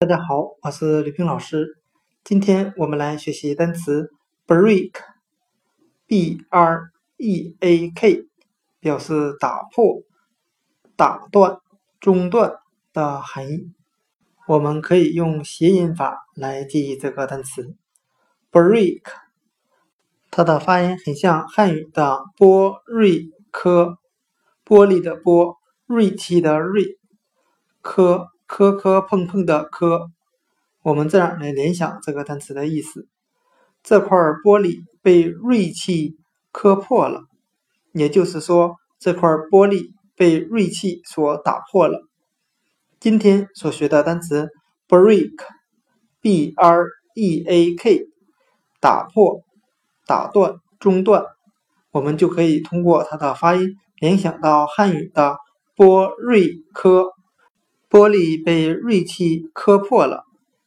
大家好，我是吕平老师。今天我们来学习单词 break，b r e a k，表示打破、打断、中断的含义。我们可以用谐音法来记忆这个单词 break，它的发音很像汉语的玻瑞科，玻璃的玻，锐气的锐，科。磕磕碰碰的磕，我们这样来联想这个单词的意思：这块玻璃被锐器磕破了，也就是说，这块玻璃被锐器所打破了。今天所学的单词 break，b r e a k，打破、打断、中断，我们就可以通过它的发音联想到汉语的玻锐磕。玻璃被锐器磕破了，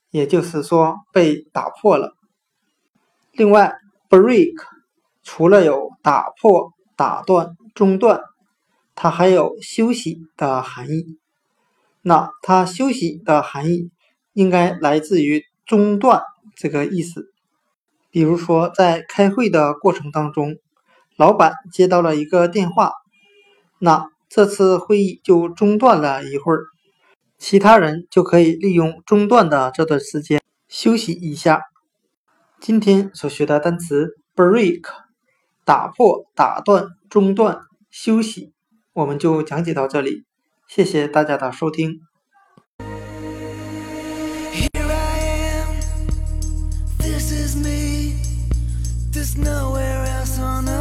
也就是说被打破了。另外，break 除了有打破、打断、中断，它还有休息的含义。那它休息的含义应该来自于中断这个意思。比如说，在开会的过程当中，老板接到了一个电话，那这次会议就中断了一会儿。其他人就可以利用中断的这段时间休息一下。今天所学的单词 break 打破打断中断休息我们就讲解到这里。谢谢大家的收听。Here i am. This is me. There's nowhere else on the